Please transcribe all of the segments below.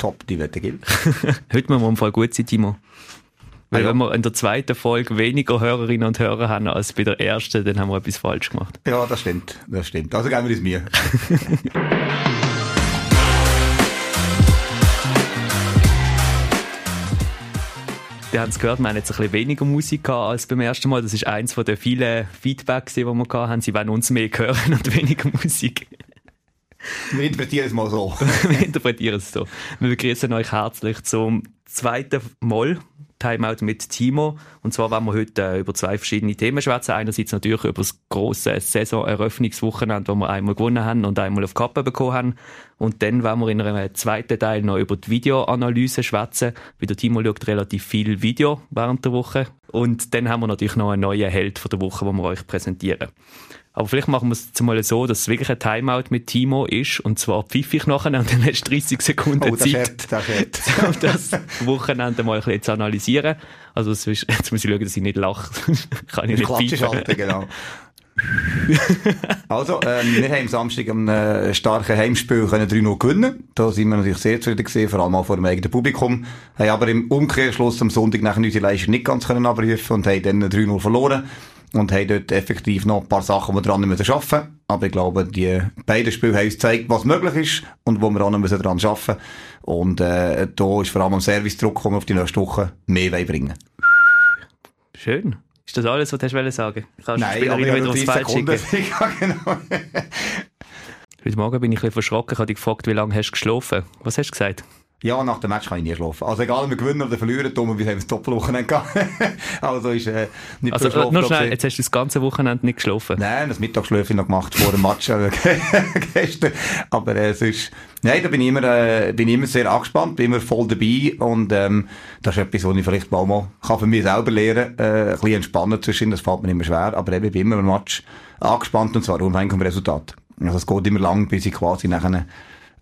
Top, die Wette gilt. Heute müssen wir im Fall gut sein, Timo. Weil ah, ja. wenn wir in der zweiten Folge weniger Hörerinnen und Hörer haben als bei der ersten, dann haben wir etwas falsch gemacht. Ja, das stimmt. Das stimmt. Also geben wir es mir. Die haben es gehört, wir haben jetzt ein bisschen weniger Musik gehabt als beim ersten Mal. Das ist eins von den vielen Feedbacks, die wir hatten. Sie wollen uns mehr hören und weniger Musik. Wir interpretieren es mal so. wir interpretieren es so. Wir begrüßen euch herzlich zum zweiten Mal Timeout mit Timo. Und zwar wollen wir heute äh, über zwei verschiedene Themen schwätzen. Einerseits natürlich über das grosse Saisoneröffnungswochenende, wo wir einmal gewonnen haben und einmal auf Kappe bekommen haben. Und dann wollen wir in einem zweiten Teil noch über die Videoanalyse schwätzen. Weil der Timo schaut relativ viel Video während der Woche. Und dann haben wir natürlich noch einen neuen Held von der Woche, den wir euch präsentieren. Aber vielleicht machen wir es jetzt mal so, dass es wirklich ein Timeout mit Timo ist. Und zwar pfiff ich nachher und dann hast du 30 Sekunden oh, Zeit, das hat, um das Wochenende mal ein bisschen zu analysieren. Also ist, jetzt muss ich schauen, dass ich nicht lache. Kann ich nicht pfeifen. genau. also, ähm, wir haben am Samstag ein äh, starken Heimspiel 3-0 gewinnen. Da sind wir natürlich sehr zufrieden gewesen, vor allem auch vor dem eigenen Publikum. Haben aber im Umkehrschluss am Sonntag nach unsere Leistung nicht ganz können abrufen und haben dann 3-0 verloren und haben dort effektiv noch ein paar Sachen, die wir dran müssen arbeiten Aber ich glaube, die beiden Spiele haben uns gezeigt, was möglich ist und wo wir auch noch müssen dran arbeiten Und äh, da ist vor allem am Service-Druck, den wir auf die nächste Woche mehr bringen Schön. Ist das alles, was du hast sagen Kannst Nein, aber wieder aufs Feld schicken? ja, genau. Heute Morgen bin ich ein bisschen verschrocken. Ich habe dich gefragt, wie lange hast du geschlafen? Was hast du gesagt? Ja, nach dem Match kann ich nie schlafen. Also egal, ob wir gewinnen oder verlieren, Tom, wir haben das Doppelwochenende gehabt. also ist äh, nicht Also äh, nur schnell, jetzt hast du das ganze Wochenende nicht geschlafen? Nein, das Mittagsschläfe noch gemacht vor dem Match äh, gestern. Aber äh, es ist, nein, da bin ich immer, äh, bin ich immer sehr angespannt, bin immer voll dabei und ähm, das ist etwas, was ich vielleicht mal, mal kann für mich selber lernen, äh, ein bisschen entspannen zwischen, das fällt mir immer schwer, aber eben, ich bin immer im Match angespannt und zwar unabhängig vom Resultat. Also es geht immer lang, bis ich quasi nachher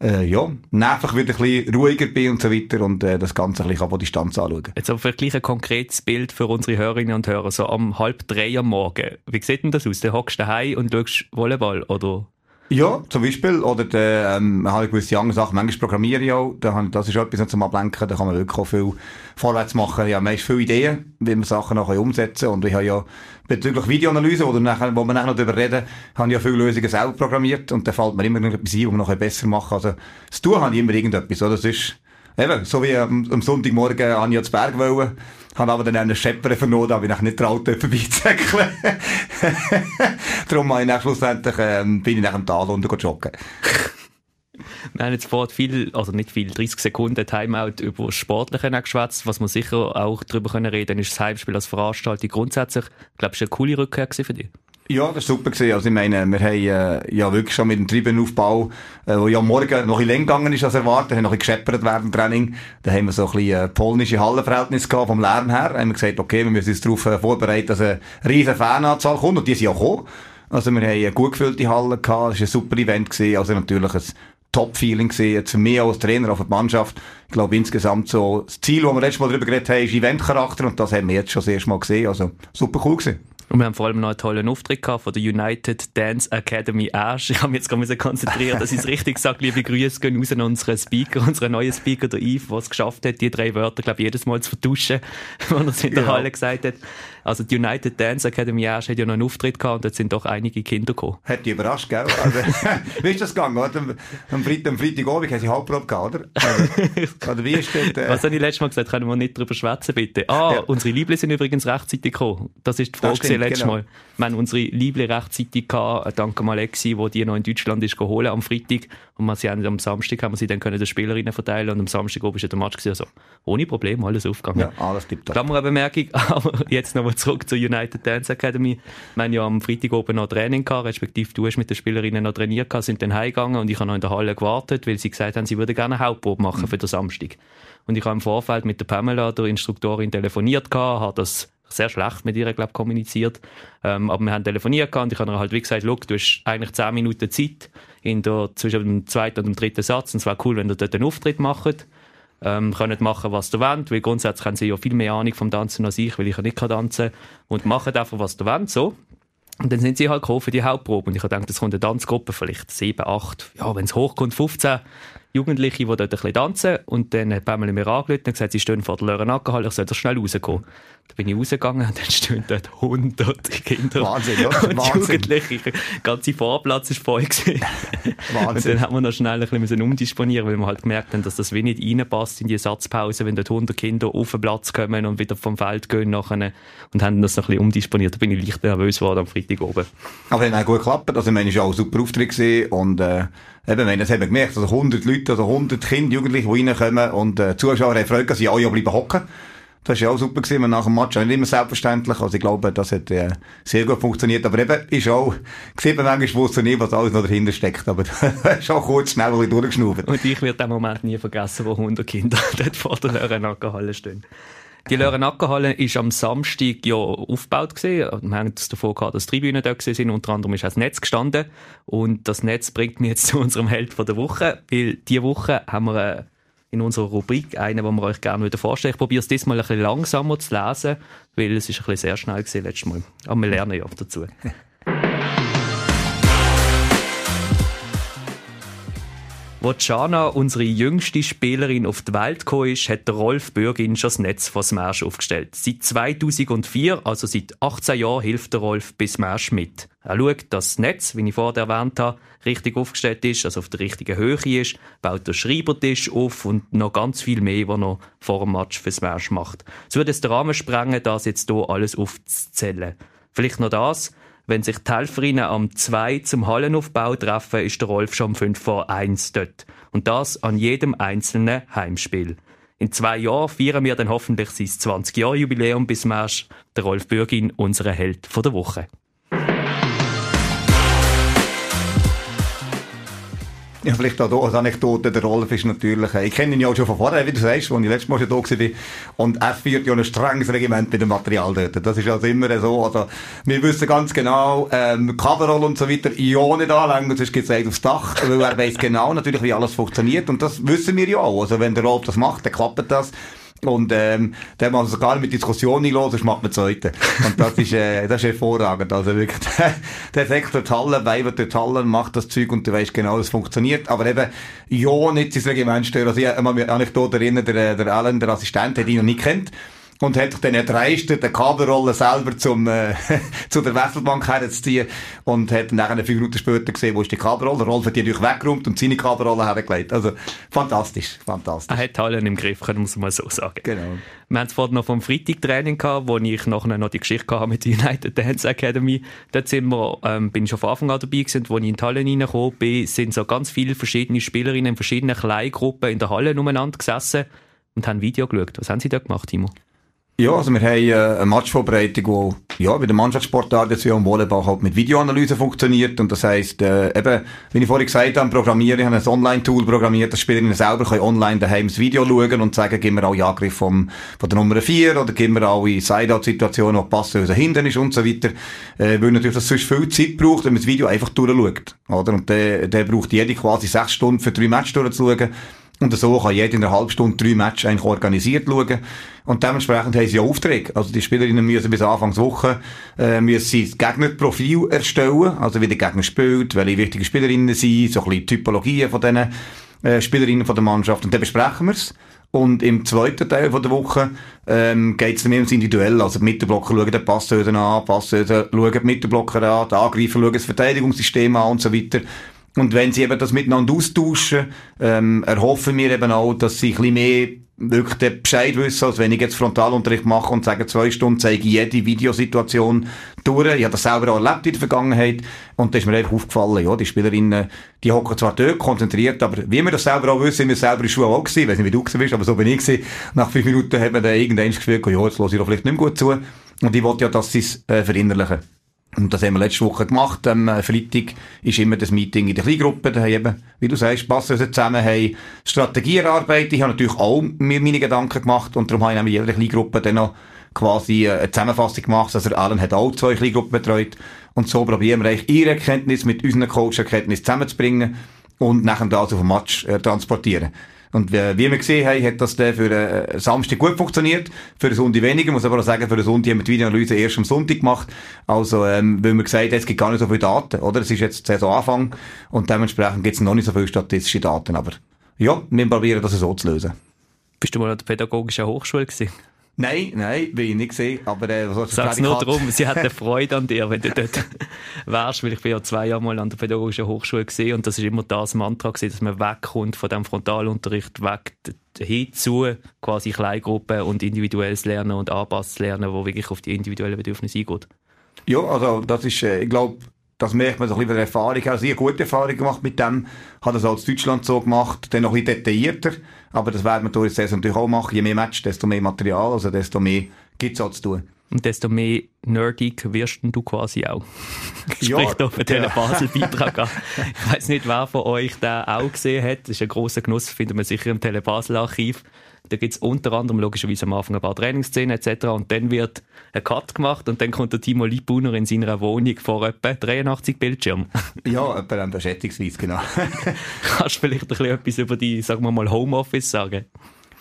äh, ja, nervig wieder ein bisschen ruhiger bin und so weiter und äh, das Ganze ein bisschen von Distanz anschauen. Jetzt aber vielleicht ein konkretes Bild für unsere Hörerinnen und Hörer, so am halb drei am Morgen. Wie sieht denn das aus? Du hockst daheim und schaust Volleyball, oder? Ja, zum Beispiel. Oder der, ähm, habe ich gewisse andere Sachen. Manchmal programmiere ich auch. Da habe, das ist etwas zum Ablenken. Da kann man wirklich auch viel vorwärts machen. Ich habe meist viele Ideen, wie man Sachen noch umsetzen kann. Und ich habe ja bezüglich Videoanalyse, oder nachher, wo wir nachher noch darüber reden, habe ich ja viele Lösungen selber programmiert. Und da fällt mir immer noch etwas ein, wo man noch besser machen Also, das Tun habe ich immer irgendetwas. Oder? Das ist, eben, so wie am, am Sonntagmorgen an ja zu Berg wollen habe aber dann einen Schepper vernommen, da habe ich nicht traut, vorbeizäckeln. Darum habe ich schlussendlich, ähm, bin ich nach dem Tal unten joggen. Wir haben jetzt vorhin viel, also nicht viel, 30 Sekunden Timeout über das Sportliche geschwätzt. Was wir sicher auch darüber können reden, ist das Heimspiel als Veranstaltung grundsätzlich. Ich glaube, eine coole Rückkehr für dich. Ja, das war super. Also ich meine, wir haben äh, ja wirklich schon mit dem Tribünenaufbau, äh, wo ja morgen noch ein länger gegangen ist als erwartet, haben noch ein gescheppert während dem Training. Da haben wir so ein bisschen äh, polnische Hallenverhältnis gehabt vom Lärm her. Da haben wir gesagt, okay, wir müssen uns darauf äh, vorbereiten, dass eine riesen Fananzahl kommt und die sind ja gekommen. Also wir haben eine gut gefüllte Halle gehabt, das war ein super Event gewesen. Also natürlich ein Top-Feeling jetzt für mich als Trainer, auch für die Mannschaft. Ich glaube insgesamt so, das Ziel, das wir letztes Mal darüber geredet haben, ist Eventcharakter und das haben wir jetzt schon das erste Mal gesehen. Also super cool gewesen. Und wir haben vor allem noch einen tollen Auftritt gehabt von der United Dance Academy Ash. Ich habe mich jetzt gerade konzentriert, dass ich es richtig sage. Liebe Grüße gehen raus an unseren Speaker, unseren neuen Speaker, der Yves, der es geschafft hat, die drei Wörter, glaube ich, jedes Mal zu vertuschen, wenn er es in der ja. Halle gesagt hat. Also die United Dance Academy Ash hat ja noch einen Auftritt gehabt und dort sind doch einige Kinder gekommen. Hat die überrascht, gell? Also, wie ist das gegangen? Oder? Am, Freitag, am Freitagabend haben sie Halbprobe gehabt, oder? Oder, oder wie ist das? Äh... Was habe ich letztes Mal gesagt? Können wir nicht drüber schwätzen, bitte? Ah, ja. unsere Lieblinge sind übrigens rechtzeitig gekommen. Das ist die Frage letztes genau. Mal. Wir haben unsere Lieblinge rechtzeitig gehabt, äh, dank Alexi, wo die noch in Deutschland ist geholt am Freitag. Und wir sie haben, am Samstag haben wir sie dann können den Spielerinnen verteilen und am Samstag oben ist der Match gewesen. Also, ohne Problem, alles aufgegangen. Ja, alles tippt Klammerbemerkung, aber jetzt nochmal zurück zur United Dance Academy. Wir haben ja am Freitag oben noch Training gehabt, respektive du hast mit den Spielerinnen noch trainiert gehabt, sind dann heimgegangen und ich habe noch in der Halle gewartet, weil sie gesagt haben, sie würden gerne eine Hauptprobe machen mhm. für den Samstag. Und ich habe im Vorfeld mit der Pamela, der Instruktorin, telefoniert gehabt, habe das sehr schlecht mit ihr, glaube kommuniziert. Ähm, aber wir haben telefoniert und ich habe ihr halt wie gesagt, du hast eigentlich zehn Minuten Zeit in der, zwischen dem zweiten und dem dritten Satz und es wäre cool, wenn ihr dort einen Auftritt macht. Ähm, können machen, was ihr wollt, weil grundsätzlich haben sie ja viel mehr Ahnung vom Tanzen als ich, weil ich ja nicht tanzen kann. Und machen einfach, was ihr wollt, so. Und dann sind sie halt gekommen für die Hauptprobe. Und ich habe gedacht, es kommt eine Tanzgruppe, vielleicht sieben, acht, ja, wenn es hochkommt, 15. Jugendliche, die dort ein bisschen tanzen und dann hat Pamela mir angerufen und gesagt, sie stehen vor der Lörenackerhalle, ich soll doch schnell rauskommen. Da bin ich rausgegangen und dann stehen dort hunderte Kinder. Wahnsinn, ja, und Wahnsinn. Jugendliche. Der ganze Vorplatz ist voll gewesen. Wahnsinn. Und dann haben wir noch schnell ein bisschen umdisponieren, weil wir halt gemerkt haben, dass das wie nicht reinpasst in die Satzpause, wenn dort 100 Kinder auf den Platz kommen und wieder vom Feld gehen nachher und haben das noch ein bisschen umdisponiert. Da bin ich leicht nervös geworden am Freitag oben. Aber es hat auch gut geklappt. Also, es war auch super Auftritt. Und, äh, eben, meine, das haben wir gemerkt. Also, 100 Leute, also 100 Kinder, Jugendliche, die reinkommen und, äh, Zuschauer haben Freude, dass sie alle bleiben hocken. Das war ja auch super gewesen, nach dem Match. Auch nicht immer selbstverständlich. Also, ich glaube, das hat, äh, sehr gut funktioniert. Aber eben, ist auch, sieht man manchmal, wusste nicht, was alles noch dahinter steckt. Aber, ist auch kurz schnell ein. Und ich werde den Moment nie vergessen, wo 100 Kinder dort vor der Lörenackerhalle stehen. Die Lörenackerhalle ist am Samstag ja aufgebaut gewesen. Wir haben es davor gehabt, dass Tribünen da sind. Unter anderem ist auch das Netz gestanden. Und das Netz bringt mich jetzt zu unserem Held der Woche. Weil diese Woche haben wir äh, in unserer Rubrik einen, den wir euch gerne vorstellen. Ich probiere es diesmal ein bisschen langsamer zu lesen, weil es ist ein bisschen sehr schnell gewesen letztes Mal. Aber wir lernen ja auch dazu. Wo Jana, unsere jüngste Spielerin, auf die Welt gekommen ist, hat Rolf Bürgin schon das Netz von Smash aufgestellt. Seit 2004, also seit 18 Jahren, hilft der Rolf bei Smash mit. Er schaut, dass das Netz, wie ich vorher erwähnt habe, richtig aufgestellt ist, also auf der richtigen Höhe ist, baut den Schreibertisch auf und noch ganz viel mehr, was er vor dem Match für Smash macht. Es würde es den Rahmen sprengen, das jetzt hier alles aufzuzählen. Vielleicht noch das. Wenn sich die Helferinnen am 2 zum Hallenaufbau treffen, ist der Rolf schon um 5 vor 1 dort. Und das an jedem einzelnen Heimspiel. In zwei Jahren feiern wir dann hoffentlich sein 20-Jahr-Jubiläum bis März. Der Rolf Bürgin, unser Held der Woche. Ja, vielleicht auch als Anekdote, der Rolf ist natürlich, äh, ich kenne ihn ja auch schon von vorher, wie du sagst, als ich letztes Mal schon da war. Und er führt ja ein strenges Regiment mit dem Material dort. Das ist also immer so, also, wir wissen ganz genau, ähm, Coverall und so weiter, ja nicht anlängen, sonst geht's es aufs Dach, weil er weiss genau natürlich, wie alles funktioniert. Und das wissen wir ja auch. Also, wenn der Rolf das macht, dann klappt das. Und ähm, dann man sogar mit Diskussionen los, sonst macht man zweite. Und das ist, äh, das ist hervorragend. Also wirklich, der Sektor Halle, weibert durch Halle, macht das Zeug und du weißt genau, es funktioniert. Aber eben, ja, nicht sein Regiment stören. Also ich habe mich Anekdote erinnern, der, der Alan, der Assistent, hat ihn noch nicht kennt und hat dann erdreistet, eine Kabelrolle selber zum, äh, zu der Wesselbank herzuziehen und hat dann eine fünf Minuten später gesehen, wo ist die Kabelrolle. Rolf hat die natürlich weggeräumt und seine Kabelrolle hergelegt. Also, fantastisch, fantastisch. Er hat Hallen im Griff, können wir es mal so sagen. Genau. Wir haben es vorhin noch vom Freitag-Training gehabt, wo ich nachher noch die Geschichte hatte mit der United Dance Academy. Dort sind wir, ähm, bin ich schon von Anfang an dabei gewesen, wo ich in die Halle reingekommen bin, sind so ganz viele verschiedene Spielerinnen in verschiedenen Kleingruppen in der Halle umeinander gesessen und haben Video geschaut. Was haben sie da gemacht, Timo? Ja, also wir haben äh, eine Matchvorbereitung, die ja, bei der Mannschaftssportart jetzt wie am Volleyball halt mit Videoanalyse funktioniert. Und das heisst, äh, eben, wie ich vorhin gesagt habe, programmieren, ich habe ein Online-Tool programmiert, dass Spielerinnen selber können online daheim das Video schauen und sagen, gib mir alle Angriff vom, von der Nummer 4 oder gib mir alle Side-Out-Situationen, die passen, was hinten ist und so weiter, äh, weil natürlich das sonst viel Zeit braucht, wenn man das Video einfach durchschaut, oder? Und der, der braucht jede quasi sechs Stunden für drei Matches durchzuschauen und so kann jeder in einer halben Stunde drei Matches eigentlich organisiert schauen. Und dementsprechend haben sie Aufträge. Also die Spielerinnen müssen bis Anfangswoche äh, müssen sie das Gegnerprofil erstellen. Also wie der Gegner spielt, welche wichtigen Spielerinnen sind, so ein bisschen Typologien von diesen äh, Spielerinnen von der Mannschaft. Und dann besprechen wir es. Und im zweiten Teil von der Woche ähm, geht es dann mehr ums Individuell. Also die Mittelblocker schauen den Passhöden an, Passhöden schauen die Mittelblocker an, die Angreifer schauen das Verteidigungssystem an und so weiter. Und wenn sie eben das miteinander austauschen, ähm, erhoffen wir eben auch, dass sie ein bisschen mehr wirklich den Bescheid wissen, als wenn ich jetzt Frontalunterricht mache und sage, zwei Stunden zeige ich jede Videosituation durch. Ich habe das selber auch erlebt in der Vergangenheit und da ist mir einfach aufgefallen, ja, die Spielerinnen, die hocken zwar dort konzentriert, aber wie wir das selber auch wissen, sind wir selber in Schule auch gewesen, ich weiß nicht, wie du gewesen bist, aber so bin ich gewesen. Nach fünf Minuten hat man dann irgendwann das Gefühl, ja, jetzt höre ich doch vielleicht nicht mehr gut zu. Und ich wollte ja, dass sie es äh, verinnerlichen. Und das haben wir letzte Woche gemacht. Am äh, Freitag ist immer das Meeting in der Kleingruppe. Da haben eben, wie du sagst, wir zusammen, haben Strategie erarbeitet. Ich habe natürlich auch mir meine Gedanken gemacht und darum habe ich in jeder Kleingruppe dann noch quasi äh, eine Zusammenfassung gemacht. Also Alan hat auch zwei Kleingruppen betreut. Und so probieren wir eigentlich ihre Erkenntnis mit unseren Coach-Erkenntnis zusammenzubringen und nachher das auf den Match äh, transportieren. Und wie, wir gesehen haben, hat das dann für äh, Samstag gut funktioniert, für den Sonntag weniger. muss aber auch sagen, für den Sonntag haben wir die Videoanalyse erst am Sonntag gemacht. Also, ähm, weil wir gesagt haben, es gibt gar nicht so viele Daten, oder? Es ist jetzt Saisonanfang und dementsprechend gibt es noch nicht so viele statistische Daten, aber ja, wir probieren das so zu lösen. Bist du mal an der pädagogischen Hochschule gewesen? Nein, nein, bin ich nicht gesehen, aber äh, was Sag's nur darum, sie hat eine Freude an dir, wenn du dort wärst, weil ich bin ja zwei Jahre mal an der Pädagogischen Hochschule gesehen und das ist immer das Mantra gewesen, dass man wegkommt von dem Frontalunterricht, weg hinzu quasi Kleingruppen und individuelles Lernen und anpasstes Lernen, wo wirklich auf die individuellen Bedürfnisse eingeht. Ja, also das ist, äh, ich glaube, das merkt man so ein bisschen von der Erfahrung. Also ich habe gute Erfahrung gemacht mit dem. Habe das als Deutschland so gemacht, dann noch ein bisschen detaillierter. Aber das werden wir durch die Saison natürlich auch machen. Je mehr Match, desto mehr Material, also desto mehr gibt es auch zu tun. Und desto mehr nerdig wirst du quasi auch. Sprich ja, da für den Basel-Beitrag an. Ich weiss nicht, wer von euch den auch gesehen hat. Das ist ein grosser Genuss, findet man sicher im Telebasel-Archiv. Da gibt es unter anderem logischerweise am Anfang ein paar Trainingsszenen etc. Und dann wird ein Cut gemacht und dann kommt der Timo Liebuner in seiner Wohnung vor etwa 83 Bildschirmen. ja, etwa dann schätzungsweise, genau. Kannst du vielleicht ein bisschen etwas über die, sagen wir mal, Homeoffice sagen?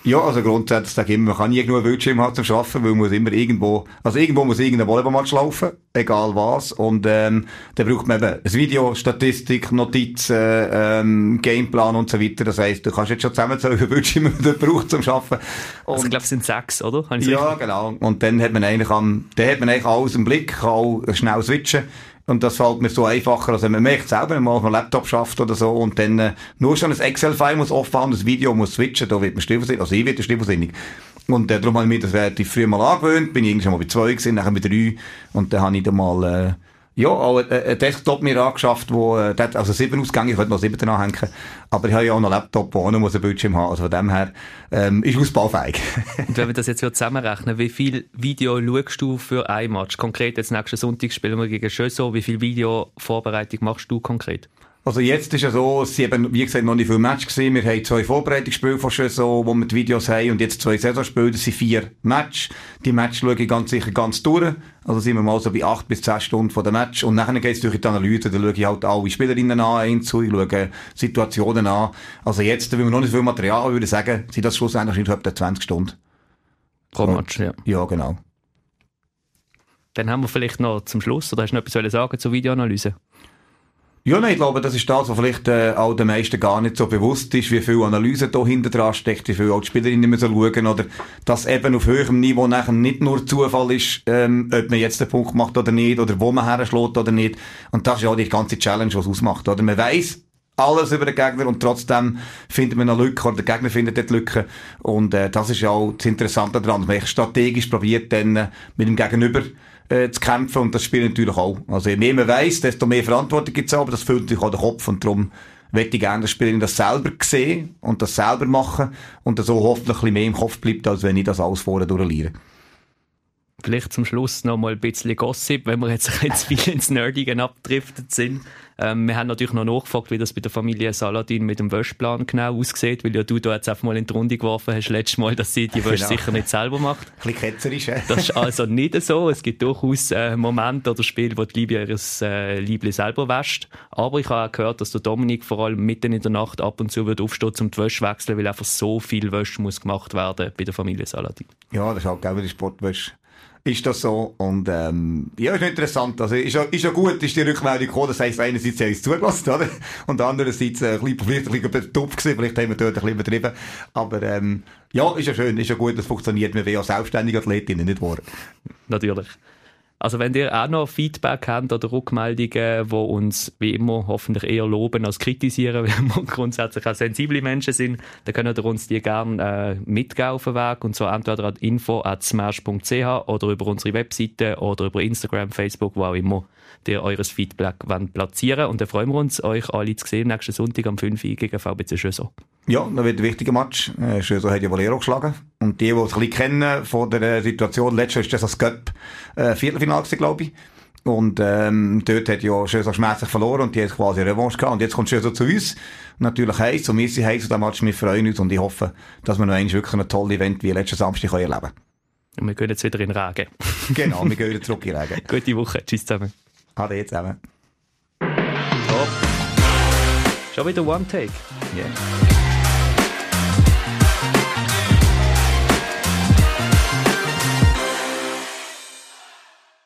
Ja, also grundsätzlich sage ich immer, man kann nie genug Bildschirm haben zum Arbeiten, weil man muss immer irgendwo, also irgendwo muss irgendein Volleyballmatch laufen, egal was. Und ähm, dann braucht man eben ein Video, Statistik, Notizen, ähm, Gameplan und so weiter. Das heisst, du kannst jetzt schon zusammenzählen, wie viel Bildschirm man braucht zum Arbeiten. Und, also ich glaube, es sind sechs, oder? ja, genau. Und dann hat man eigentlich am, dann hat man eigentlich alles im Blick, kann auch schnell switchen. Und das fällt mir so einfacher, also man merkt selber, wenn man auf einem Laptop schafft oder so und dann äh, nur schon ein Excel-File muss offen haben, das Video muss switchen, da wird man stiefsinnig, also ich werde stiefsinnig. Und äh, darum habe ich mir das relativ früh mal angewöhnt, bin ich irgendwann mal bei zwei gewesen, nachher bei drei und dann habe ich dann mal äh, ja, auch ein Desktop mir angeschafft, wo, äh, also sieben Ausgänge, ich könnte noch sieben anhängen. Aber ich habe ja auch noch einen Laptop, der auch noch einen Bildschirm haben Also von dem her, ähm, ist ausbaufähig. Und wenn wir das jetzt zusammenrechnen, wie viel Video schaust du für ein Match? Konkret jetzt nächsten Sonntag spielen wir gegen Schöso. Wie viel Videovorbereitung machst du konkret? Also jetzt ist ja so, es sind wie gesagt, noch nicht viele Matches gewesen. Wir haben zwei Vorbereitungsspiele von so, wo wir die Videos haben und jetzt zwei Saisonspiele, das sind vier Matches. Die Matches schaue ich ganz sicher ganz durch. Also sind wir mal so bei acht bis zehn Stunden von der Match und nachher geht es durch die Analyse, da schaue ich halt alle Spielerinnen an, einzu, ich schaue Situationen an. Also jetzt, wenn wir noch nicht viel Material haben, würde ich sagen, sind das schlussendlich etwa 20 Stunden. Pro Match, ja. Ja, genau. Dann haben wir vielleicht noch zum Schluss, oder hast du noch etwas sagen zur Videoanalyse? Ja, nein, ich glaube, das ist das, was vielleicht äh, auch den meisten gar nicht so bewusst ist, wie viel Analyse da hinter dran steckt, wie viel auch die Spielerinnen müssen schauen oder dass eben auf höherem Niveau nachher nicht nur Zufall ist, ähm, ob man jetzt den Punkt macht oder nicht oder wo man herschlägt oder nicht. Und das ist ja die ganze Challenge, was ausmacht. Oder man weiß alles über den Gegner und trotzdem findet man eine Lücke oder der Gegner findet dort Lücke und äh, das ist ja auch das Interessante daran, man strategisch probiert dann äh, mit dem Gegenüber äh, zu kämpfen und das spielt natürlich auch. Also je mehr man weiss, desto mehr Verantwortung gibt es aber das füllt natürlich auch den Kopf und darum möchte ich gerne, dass Spielerin das selber sehen und das selber machen und so hoffentlich ein bisschen mehr im Kopf bleibt, als wenn ich das alles vorher durchliere. Vielleicht zum Schluss noch mal ein bisschen Gossip, wenn wir jetzt ein zu viel ins Nerdigen abgedriftet sind. Ähm, wir haben natürlich noch nachgefragt, wie das bei der Familie Saladin mit dem Wäschplan genau aussieht, weil ja du da jetzt einfach mal in die Runde geworfen hast, letztes Mal, dass sie die Wäsche genau. sicher nicht selber macht. Ein bisschen ketzerisch, äh? Das ist also nicht so. Es gibt durchaus äh, Momente oder Spiele, wo die Liebe ihres äh, Liebling selber wäscht. Aber ich habe auch gehört, dass der Dominik vor allem mitten in der Nacht ab und zu wird aufstehen, um die Wäsche wechseln, weil einfach so viel Wäsche muss gemacht werden bei der Familie Saladin. Ja, das ist halt genau die Sportwäsche ist das so. Und ähm, ja, ist interessant. Also ist ja, ist ja gut, ist die Rückmeldung gekommen. Das heisst, einerseits haben sie zugelassen, oder? Und andererseits äh, ein bisschen, vielleicht ein bisschen dumm gewesen, vielleicht haben wir dort ein bisschen übertrieben. Aber ähm, ja, ist ja schön, ist ja gut, das funktioniert. Wir wollen ja selbstständige Athletinnen nicht wahr. Natürlich. Also wenn ihr auch noch Feedback habt oder Rückmeldungen, wo uns wie immer hoffentlich eher loben als kritisieren, weil wir grundsätzlich auch sensible Menschen sind, dann könnt ihr uns die gerne äh, mitgeben auf den Weg und zwar entweder an info.smash.ch oder über unsere Webseite oder über Instagram, Facebook, wo auch immer ihr eures Feedback platzieren Und dann freuen wir uns, euch alle zu sehen nächsten Sonntag am 5 Uhr gegen VBC Schöso. Ja, da wird ein wichtiger Match. Äh, Schöso hat ja Valero geschlagen. Und die, die es ein bisschen kennen von der Situation, letztes ist das das Cup äh, Viertelfinale glaube ich. Und ähm, dort hat ja Schöso schmerzlich verloren und die hat quasi eine Revanche gehabt. Und jetzt kommt Schöso zu uns. Natürlich heiß und wir sind heiß und dem Match. Wir freuen uns und ich hoffe, dass wir noch einmal wirklich ein tolles Event wie letzten Samstag erleben können. Und wir gehen jetzt wieder in Regen. genau, wir gehen wieder zurück in Regen. Gute Woche. Tschüss zusammen. Ade zusammen. Top. Schon wieder One Take. Yeah.